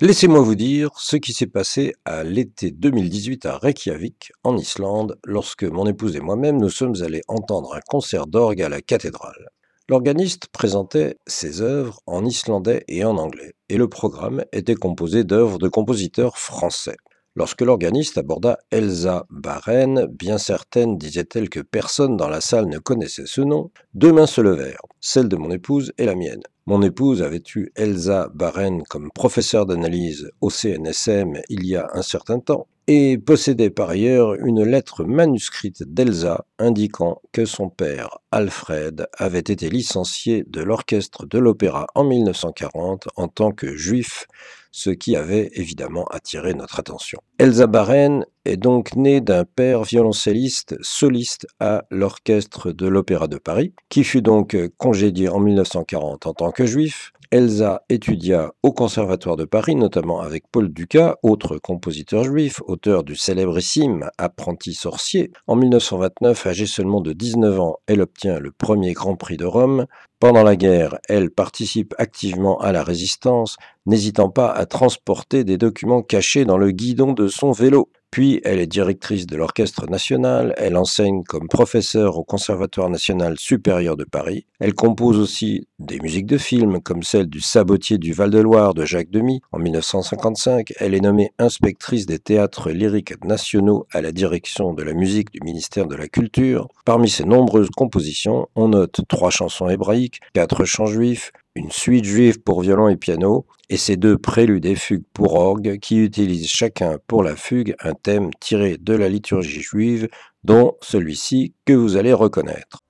Laissez-moi vous dire ce qui s'est passé à l'été 2018 à Reykjavik, en Islande, lorsque mon épouse et moi-même nous sommes allés entendre un concert d'orgue à la cathédrale. L'organiste présentait ses œuvres en islandais et en anglais, et le programme était composé d'œuvres de compositeurs français. Lorsque l'organiste aborda Elsa Baren, bien certaine disait-elle que personne dans la salle ne connaissait ce nom, deux mains se levèrent, celle de mon épouse et la mienne. Mon épouse avait eu Elsa Baren comme professeur d'analyse au CNSM il y a un certain temps, et possédait par ailleurs une lettre manuscrite d'Elsa indiquant que son père, Alfred, avait été licencié de l'orchestre de l'opéra en 1940 en tant que juif, ce qui avait évidemment attiré notre attention. Elsa Baren est donc née d'un père violoncelliste soliste à l'orchestre de l'Opéra de Paris, qui fut donc congédié en 1940 en tant que juif, Elsa étudia au Conservatoire de Paris, notamment avec Paul Dukas, autre compositeur juif, auteur du célébrissime Apprenti sorcier. En 1929, âgée seulement de 19 ans, elle obtient le premier Grand Prix de Rome. Pendant la guerre, elle participe activement à la résistance, n'hésitant pas à transporter des documents cachés dans le guidon de son vélo. Puis, elle est directrice de l'Orchestre national, elle enseigne comme professeure au Conservatoire national supérieur de Paris, elle compose aussi des musiques de films comme celle du Sabotier du Val-de-Loire de Jacques Demy en 1955, elle est nommée inspectrice des théâtres lyriques nationaux à la direction de la musique du ministère de la Culture. Parmi ses nombreuses compositions, on note trois chansons hébraïques, quatre chants juifs, une suite juive pour violon et piano, et ces deux préludes et fugues pour orgue qui utilisent chacun pour la fugue un thème tiré de la liturgie juive, dont celui-ci que vous allez reconnaître.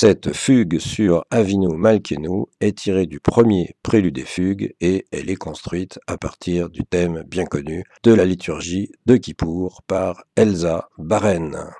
Cette fugue sur Avinu Malkenu est tirée du premier prélude des fugues et elle est construite à partir du thème bien connu de la liturgie de Kippour par Elsa Baren.